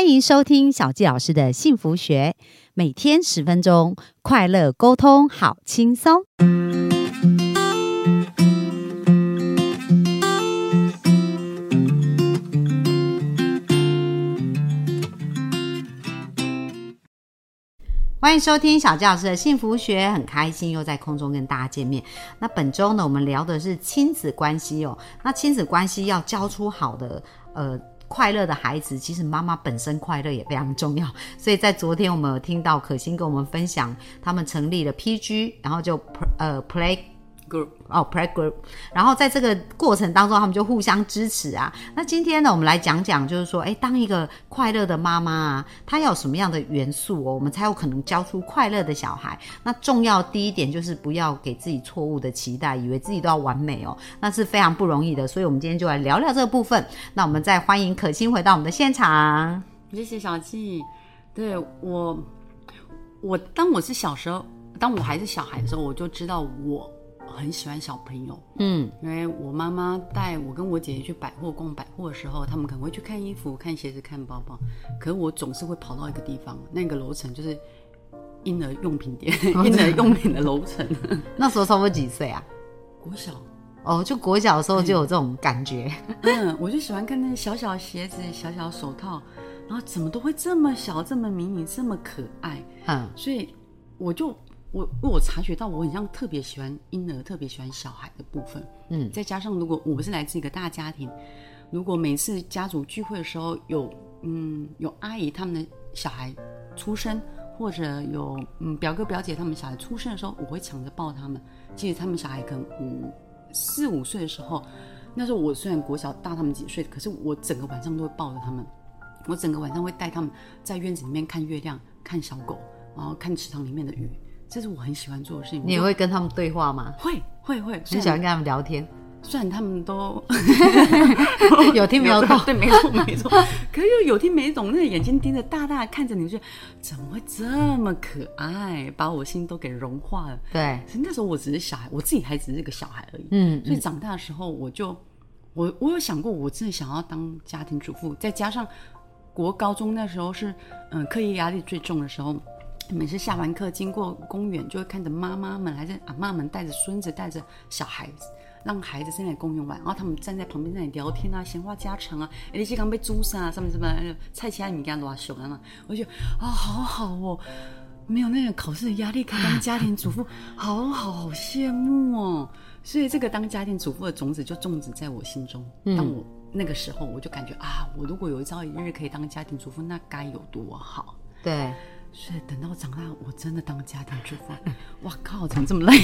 欢迎收听小纪老师的幸福学，每天十分钟，快乐沟通，好轻松。欢迎收听小纪老师的幸福学，很开心又在空中跟大家见面。那本周呢，我们聊的是亲子关系哦。那亲子关系要教出好的呃快乐的孩子，其实妈妈本身快乐也非常重要。所以在昨天我们有听到可心跟我们分享，他们成立了 PG，然后就呃 Play group 哦 Play Group，然后在这个过程当中，他们就互相支持啊。那今天呢，我们来讲讲，就是说，哎，当一个快乐的妈妈啊，她要什么样的元素哦，我们才有可能教出快乐的小孩。那重要第一点就是不要给自己错误的期待，以为自己都要完美哦，那是非常不容易的。所以，我们今天就来聊聊这个部分。那我们再欢迎可心回到我们的现场。谢谢小纪。对我，我当我是小时候，当我还是小孩的时候，我就知道我很喜欢小朋友。嗯因为我妈妈带我跟我姐姐去百货逛百货的时候，他们可能会去看衣服、看鞋子、看包包，可是我总是会跑到一个地方，那个楼层就是婴儿用品店、婴儿 用品的楼层。那时候差不多几岁啊？国小，哦，就国小的时候就有这种感觉。嗯，我就喜欢看那小小鞋子、小小手套，然后怎么都会这么小、这么迷你、这么可爱。嗯所以我就我我察觉到我很像特别喜欢婴儿，特别喜欢小孩的部分。嗯再加上如果我们是来自一个大家庭，如果每次家族聚会的时候有嗯有阿姨他们的小孩出生，或者有嗯表哥表姐他们小孩出生的时候，我会抢着抱他们。即使他们小孩可能五四五岁的时候，那时候我虽然国小大他们几岁，可是我整个晚上都会抱着他们。我整个晚上会带他们在院子里面看月亮、看小狗，然后看池塘里面的鱼，这是我很喜欢做的事情。你也会跟他们对话吗？会会会，很喜欢跟他们聊天，虽然他们都 有听没有懂。对，没错没错。可是又有听没懂，那个眼睛盯着大大的看着你，就怎么会这么可爱，把我心都给融化了。对，可是那时候我只是小孩，我自己还只是个小孩而已。嗯所以长大的时候，我就我我有想过，我真的想要当家庭主妇，再加上国高中那时候是嗯课业压力最重的时候。每次下完课经过公园，就会看着妈妈们还是阿妈们带着孙子带着小孩子，让孩子在那公园玩，然后他们站在旁边在那里聊天啊，闲话家常啊，哎，你是刚被猪杀啊，什么什么菜其他米干多熊啊嘛，我就觉得啊、好好哦，没有那个考试的压力，可以当家庭主妇，好好好羡慕哦。所以这个当家庭主妇的种子就种植在我心中。当我那个时候，我就感觉啊，我如果有一朝一日可以当家庭主妇，那该有多好。对，所以等到长大，我真的当家庭主妇，哇靠，怎么这么累？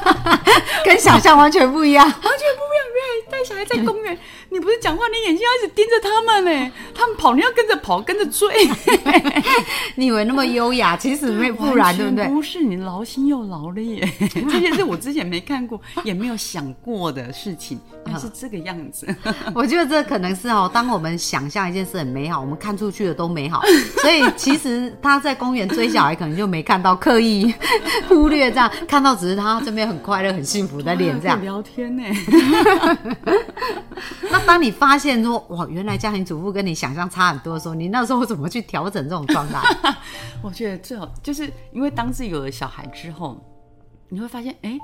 跟想象完全不一样。完全不一样。带小孩在公园，你不是讲话，你眼睛要一直盯着他们呢，他们跑，你要跟着跑，跟着追。你以为那么优雅，其实没不然，对不对？不是，你劳心又劳力耶。这件事我之前没看过，也没有想过的事情，是这个样子。我觉得这可能是哦，当我们想象一件事很美好，我们看出去的都美好，所以其实他在公园追小孩，可能就没看到，刻意 忽略这样，看到只是他这边很快乐、很幸福的脸这样聊天呢。那当你发现说，哇，原来家庭主妇跟你想象差很多的时候，你那时候怎么去调整这种状态？我觉得最好就是因为当自己有了小孩之后，你会发现，哎，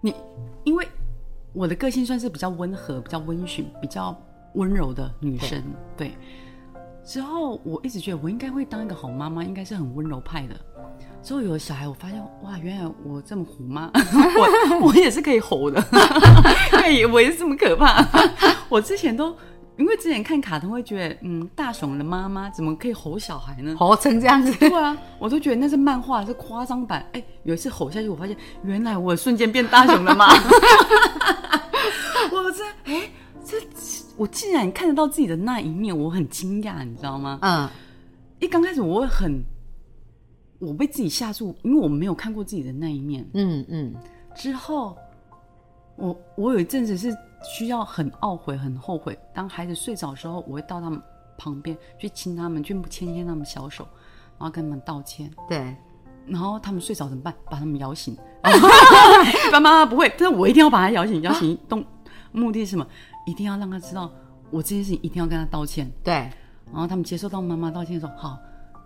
你因为我的个性算是比较温和、比较温驯、比较温柔的女生，对。之后我一直觉得我应该会当一个好妈妈，应该是很温柔派的。之后有了小孩，我发现哇，原来我这么虎妈，我 我也是可以吼的，对，我也是这么可怕。我之前都因为之前看卡通会觉得，嗯，大雄的妈妈怎么可以吼小孩呢？吼成这样子，对啊，我都觉得那是漫画，是夸张版。哎，有一次吼下去，我发现原来我瞬间变大雄了吗？我这哎，这我竟然看得到自己的那一面，我很惊讶，你知道吗？嗯，一刚开始我会很，我被自己吓住，因为我没有看过自己的那一面。嗯嗯，之后，我我有一阵子是需要很懊悔、很后悔。当孩子睡着的时候，我会到他们旁边去亲他们，去牵牵他们小手，然后跟他们道歉。对，然后他们睡着怎么办？把他们摇醒。一般妈妈不会，但是我一定要把他摇醒。摇醒动目的是什么？一定要让他知道我这件事情一定要跟他道歉。对，然后他们接受到妈妈道歉的时候好，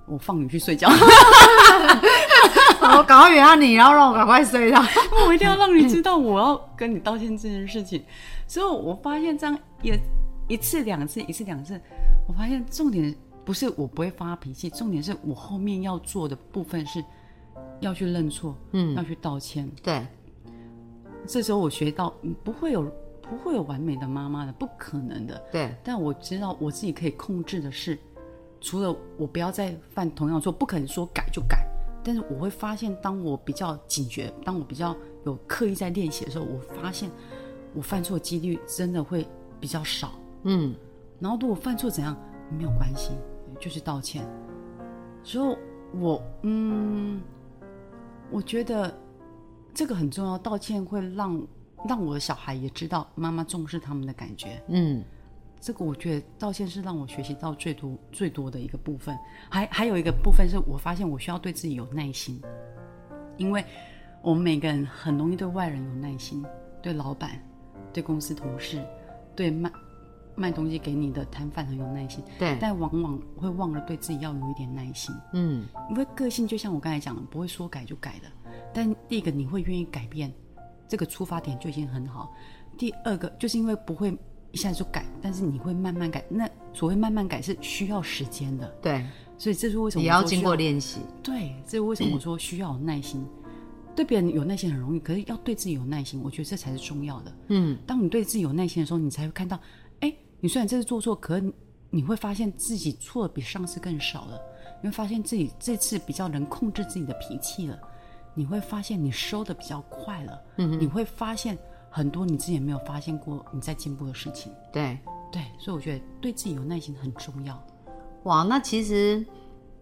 我放你去睡觉，我赶快原谅你，然后让我赶快睡觉。我一定要让你知道我要跟你道歉这件事情。所以我发现这样也一次两次，一次两次，我发现重点不是我不会发脾气，重点是我后面要做的部分是要去认错，嗯，要去道歉。对，这时候我学到，嗯不会有不会有完美的妈妈的，不可能的。对，但我知道我自己可以控制的是，除了我不要再犯同样错，不可能说改就改。但是我会发现，当我比较警觉，当我比较有刻意在练习的时候，我发现我犯错的几率真的会比较少。嗯，然后如果犯错怎样没有关系，就是道歉。所以我嗯，我觉得这个很重要，道歉会让让我的小孩也知道妈妈重视他们的感觉。嗯，这个我觉得道歉是让我学习到最多最多的一个部分。还还有一个部分是我发现我需要对自己有耐心，因为我们每个人很容易对外人有耐心，对老板、对公司同事、对卖卖东西给你的摊贩很有耐心，对，但往往会忘了对自己要有一点耐心。嗯，因为个性就像我刚才讲的，不会说改就改的。但第一个你会愿意改变，这个出发点就已经很好。第二个就是因为不会一下就改，但是你会慢慢改。那所谓慢慢改是需要时间的，对，所以这是为什么也要经过练习。对，这是为什么我说需要有耐心。对别人有耐心很容易，可是要对自己有耐心，我觉得这才是重要的。嗯，当你对自己有耐心的时候，你才会看到，哎，你虽然这次做错，可是你会发现自己错的比上次更少了。你会发现自己这次比较能控制自己的脾气了。你会发现你收的比较快了。嗯，你会发现很多你之前没有发现过你在进步的事情。对。对，所以我觉得对自己有耐心很重要。哇，那其实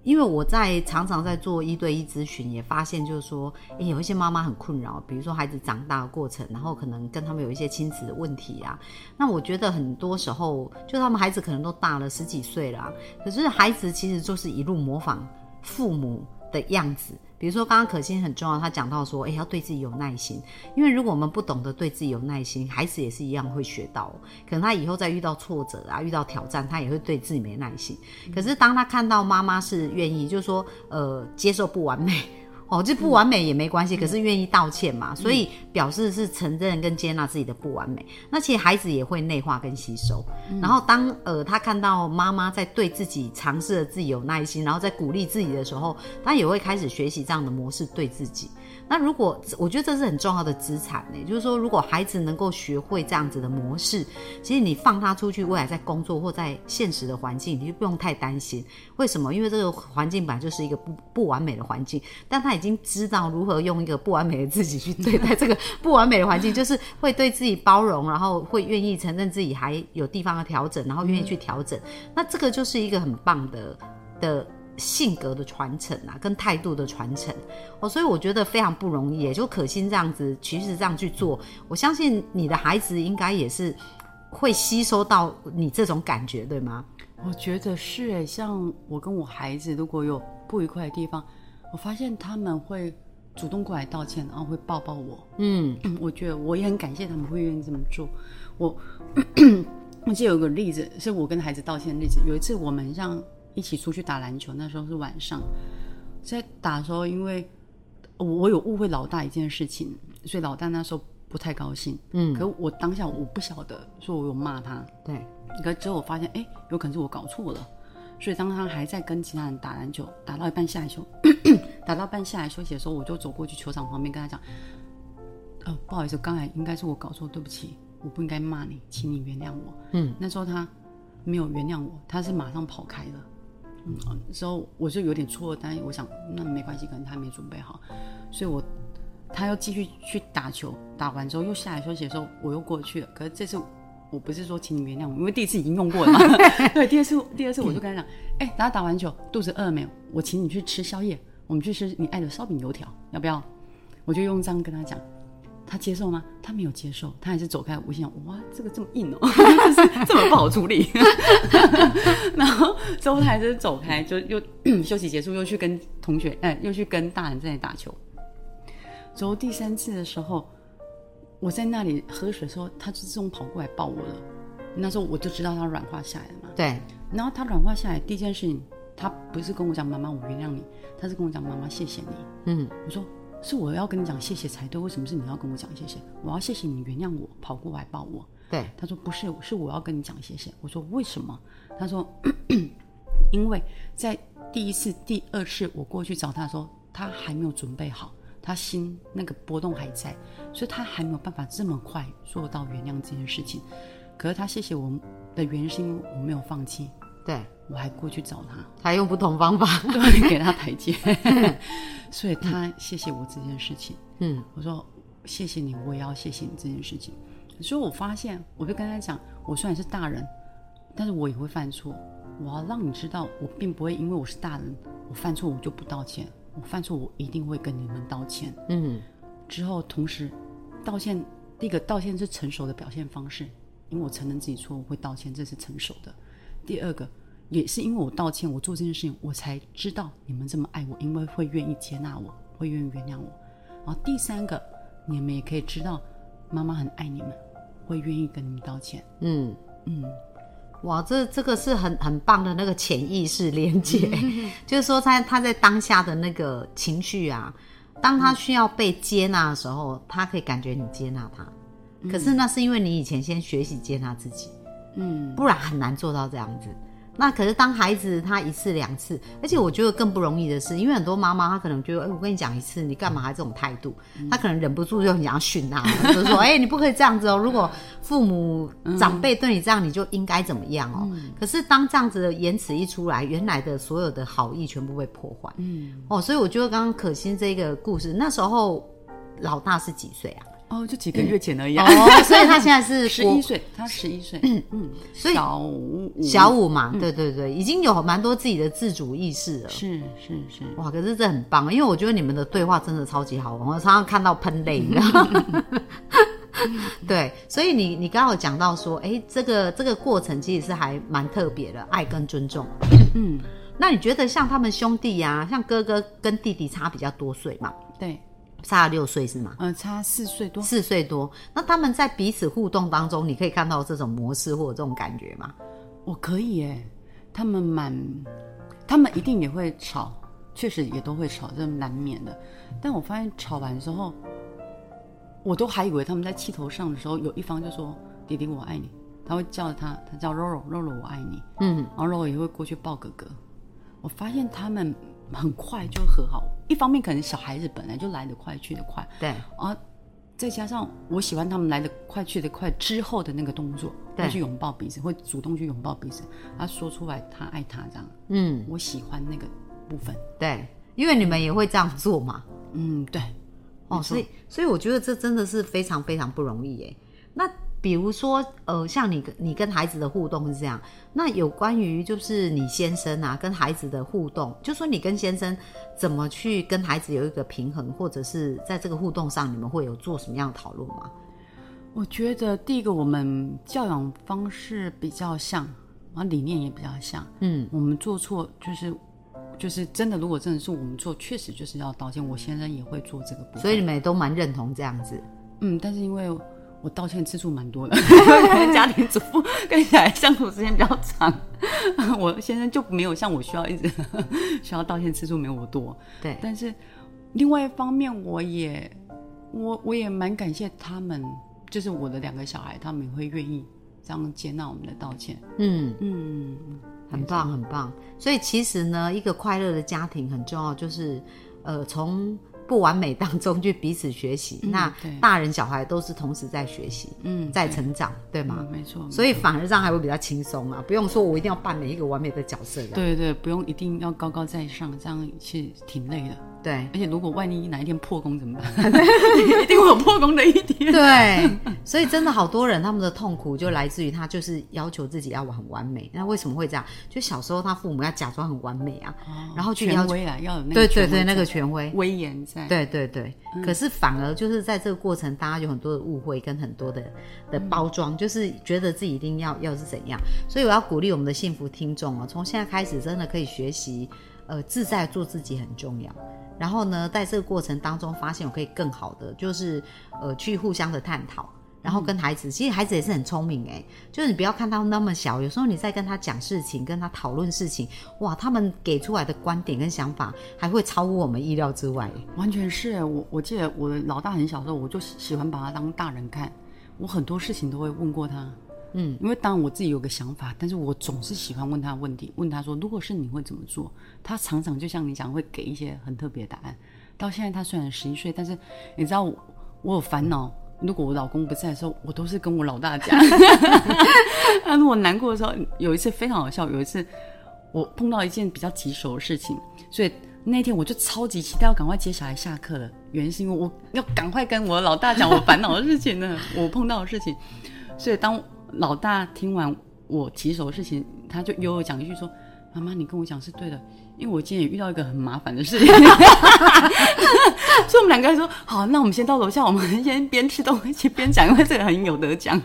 因为我在常常在做一对一咨询，也发现就是说，诶，有一些妈妈很困扰，比如说孩子长大的过程，然后可能跟他们有一些亲子的问题啊。那我觉得很多时候，就他们孩子可能都大了十几岁了啊、可是孩子其实就是一路模仿父母的样子。比如说，刚刚可心很重要，她讲到说，哎，要对自己有耐心，因为如果我们不懂得对自己有耐心，孩子也是一样会学到。可能他以后再遇到挫折啊，遇到挑战，他也会对自己没耐心。可是当他看到妈妈是愿意，就是说，呃，接受不完美。哦，这不完美也没关系，可是愿意道歉嘛，所以表示是承认跟接纳自己的不完美。那其实孩子也会内化跟吸收。然后当呃他看到妈妈在对自己尝试着自己有耐心，然后在鼓励自己的时候，他也会开始学习这样的模式对自己。那如果我觉得这是很重要的资产呢，就是说，如果孩子能够学会这样子的模式，其实你放他出去，未来在工作或在现实的环境，你就不用太担心。为什么？因为这个环境本来就是一个不不完美的环境，但他已经知道如何用一个不完美的自己去对待这个 不完美的环境，就是会对自己包容，然后会愿意承认自己还有地方要调整，然后愿意去调整。那这个就是一个很棒的的。性格的传承啊，跟态度的传承哦，所以我觉得非常不容易。也就可心这样子，其实这样去做，我相信你的孩子应该也是会吸收到你这种感觉，对吗？我觉得是诶，像我跟我孩子如果有不愉快的地方，我发现他们会主动过来道歉，然后会抱抱我。嗯，我觉得我也很感谢他们会愿意这么做。我 我记得有个例子，是我跟孩子道歉的例子。有一次我们像一起出去打篮球，那时候是晚上，在打的时候，因为我我有误会老大一件事情，所以老大那时候不太高兴。嗯可我当下我不晓得，说我有骂他。对，可之后我发现，哎，有可能是我搞错了。所以当他还在跟其他人打篮球，打到一半下来休，打到半下来休息的时候，我就走过去球场旁边跟他讲，呃，不好意思，刚才应该是我搞错，对不起，我不应该骂你，请你原谅我。嗯，那时候他没有原谅我，他是马上跑开的。嗯，那时候我就有点错愕，但我想那没关系，可能他还没准备好，所以我他又继续去打球，打完之后又下来休息的时候，我又过去了。可是这次我不是说请你原谅我，因为第一次已经用过了嘛。对，第二次第二次我就跟他讲，哎、大家打完球肚子饿了没有？我请你去吃宵夜，我们去吃你爱的烧饼油条，要不要？我就用这样跟他讲。他接受吗？他没有接受，他还是走开。我心想，哇，这个这么硬哦，这 这么不好处理。然后之后他还是走开，就又 休息结束，又去跟同学，哎、又去跟大人在那里打球。之后第三次的时候，我在那里喝水的时候，他就自动跑过来抱我了。那时候我就知道他软化下来了嘛。对，然后他软化下来，第一件事情，他不是跟我讲妈妈我原谅你，他是跟我讲妈妈谢谢你。嗯，我说是我要跟你讲谢谢才对，为什么是你要跟我讲谢谢？我要谢谢你原谅我，跑过来抱我。对，他说不是，是我要跟你讲谢谢。我说为什么？他说 因为在第一次、第二次我过去找他的时候，他还没有准备好，他心那个波动还在，所以他还没有办法这么快做到原谅这件事情。可是他谢谢我的原因是因为我没有放弃，对，我还过去找他，他用不同方法。对，给他台阶，所以他谢谢我这件事情。嗯，我说谢谢你，我也要谢谢你这件事情。所以我发现，我就跟他讲，我虽然是大人，但是我也会犯错。我要让你知道，我并不会因为我是大人，我犯错我就不道歉。我犯错，我一定会跟你们道歉。嗯，之后同时道歉，第一个道歉是成熟的表现方式，因为我承认自己错误会道歉，这是成熟的。第二个也是因为我道歉，我做这件事情，我才知道你们这么爱我，因为会愿意接纳我，会愿意原谅我。然后第三个，你们也可以知道妈妈很爱你们，会愿意跟你们道歉。嗯，嗯，哇，这这个是很很棒的那个潜意识连接，就是说他他在当下的那个情绪啊，当他需要被接纳的时候，他可以感觉你接纳他，可是那是因为你以前先学习接纳自己，嗯，不然很难做到这样子。那可是当孩子他一次两次，而且我觉得更不容易的是，因为很多妈妈她可能觉得，哎、我跟你讲一次，你干嘛还这种态度？她可能忍不住就很想要训他，就是说，哎、你不可以这样子哦。如果父母长辈对你这样，你就应该怎么样哦。可是当这样子的言辞一出来，原来的所有的好意全部被破坏。嗯，哦，所以我觉得刚刚可心这个故事，那时候老大是几岁啊？哦，就几个月前而已、啊，哦，所以他现在是十一岁，他十一岁，嗯。嗯，所以小五，小五嘛，对对对，已经有蛮多自己的自主意识了。是是是，哇，可是这很棒，因为我觉得你们的对话真的超级好玩，我常常看到喷泪，你知道吗？对，所以你你刚刚有讲到说，哎，这个这个过程其实是还蛮特别的，爱跟尊重。嗯，那你觉得像他们兄弟呀、像哥哥跟弟弟差比较多岁嘛，对，差了六岁是吗？呃，差四岁多，四岁多，那他们在彼此互动当中，你可以看到这种模式或者这种感觉吗？我可以耶，他们蛮，他们一定也会吵，确实也都会吵，这难免的。但我发现吵完之后，我都还以为他们在气头上的时候，有一方就说：“弟弟，我爱你。”他会叫他，他叫肉肉，肉肉我爱你。嗯，然后肉肉也会过去抱哥哥。我发现他们很快就和好，一方面可能小孩子本来就来得快去得快，对啊，再加上我喜欢他们来得快去得快之后的那个动作，对去拥抱彼此，会主动去拥抱彼此，他说出来他爱他这样，嗯，我喜欢那个部分。对，因为你们也会这样做嘛。嗯，对，哦，所以所以我觉得这真的是非常非常不容易耶。那比如说，呃，像你跟你跟孩子的互动是这样，那有关于就是你先生啊跟孩子的互动，就说你跟先生怎么去跟孩子有一个平衡，或者是在这个互动上，你们会有做什么样的讨论吗？我觉得第一个我们教养方式比较像，然后理念也比较像。嗯，我们做错就是就是真的，如果真的是我们做，确实就是要道歉。我先生也会做这个部分，所以你们也都蛮认同这样子。嗯，但是因为我道歉次数蛮多的，可能家庭主妇跟小孩相处时间比较长，我先生就没有像我需要一直 需要道歉次数没有我多。对，但是另外一方面，我也我我也蛮感谢他们，就是我的两个小孩，他们也会愿意这样接纳我们的道歉。嗯，嗯，很棒，很棒。所以其实呢，一个快乐的家庭很重要，就是呃，从不完美当中去彼此学习。那大人小孩都是同时在学习，嗯在成长，对吗？嗯没错。所以反而这样还会比较轻松啊，不用说我一定要扮每一个完美的角色的。对对，不用一定要高高在上，这样是挺累的。对而且如果万一哪一天破功怎么办？一定会有破功的一天。对，所以真的好多人他们的痛苦就来自于他就是要求自己要很完美。那为什么会这样？就小时候他父母要假装很完美啊，然后去要求，权威啊，要有那个对对对，那个在权威。威严在。对对对，可是反而就是在这个过程，大家有很多的误会跟很多的的包装，就是觉得自己一定要要是怎样。所以我要鼓励我们的幸福听众哦，从现在开始真的可以学习，呃，自在做自己很重要。然后呢，在这个过程当中，发现我可以更好的，就是呃，去互相的探讨。然后跟孩子，其实孩子也是很聪明哎，就是你不要看他那么小，有时候你在跟他讲事情、跟他讨论事情，哇，他们给出来的观点跟想法还会超乎我们意料之外。完全是我，我记得我老大很小的时候，我就喜欢把他当大人看，我很多事情都会问过他。嗯，因为当然我自己有个想法，但是我总是喜欢问他问题，问他说，如果是你会怎么做？他常常就像你讲，会给一些很特别的答案。到现在他虽然十一岁，但是你知道我有烦恼，如果我老公不在的时候，我都是跟我老大讲。他如果难过的时候，有一次非常好笑，有一次我碰到一件比较棘手的事情，所以那天我就超级期待要赶快接小孩下课了，原因是因为我要赶快跟我老大讲我烦恼的事情呢，我碰到的事情，所以当。老大听完我棘手的事情，他就悠悠讲一句说：“妈妈，你跟我讲是对的，因为我今天也遇到一个很麻烦的事情。”所以我们两个人说：“好，那我们先到楼下，我们先边吃东西边讲，因为这个很有得讲。”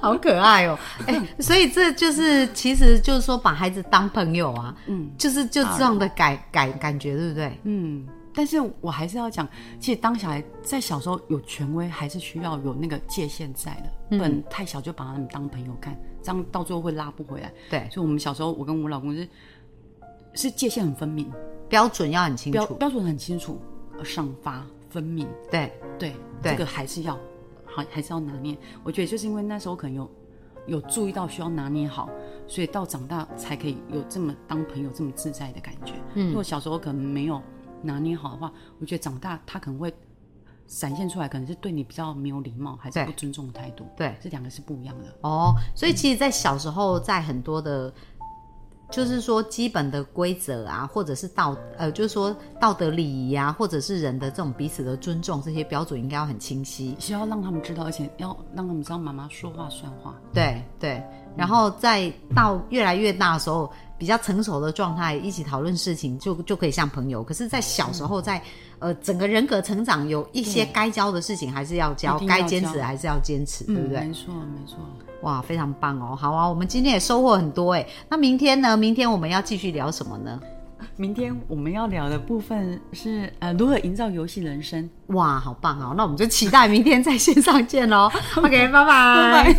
好可爱哦！哎，所以这就是其实就是说把孩子当朋友啊，嗯，就是就这样的感感感觉，对不对？嗯。但是我还是要讲，其实当小孩在小时候有权威，还是需要有那个界限在的，不能太小就把他们当朋友看，这样到最后会拉不回来。对，所以我们小时候，我跟我老公是是界限很分明，标准要很清楚，标准很清楚，赏罚分明。对对，这个还是要还还是要拿捏。我觉得就是因为那时候可能有有注意到需要拿捏好，所以到长大才可以有这么当朋友这么自在的感觉。嗯，如果小时候可能没有。拿捏好的话，我觉得长大他可能会展现出来，可能是对你比较没有礼貌，还是不尊重的态度。对，这两个是不一样的。哦，所以其实，在小时候，在很多的，就是说基本的规则啊，或者是道呃，就是说道德礼仪啊，或者是人的这种彼此的尊重，这些标准应该要很清晰，需要让他们知道，而且要让他们知道妈妈说话算话。对对，然后在到越来越大的时候。比较成熟的状态，一起讨论事情，就就可以像朋友。可是，在小时候，在呃整个人格成长，有一些该教的事情还是要教，该坚持还是要坚持，对不对？没错，没错。哇，非常棒哦！好啊，我们今天也收获很多哎。那明天呢？明天我们要继续聊什么呢？明天我们要聊的部分是呃，如何营造游戏人生。哇，好棒哦！那我们就期待明天在线上见喽。OK，拜拜。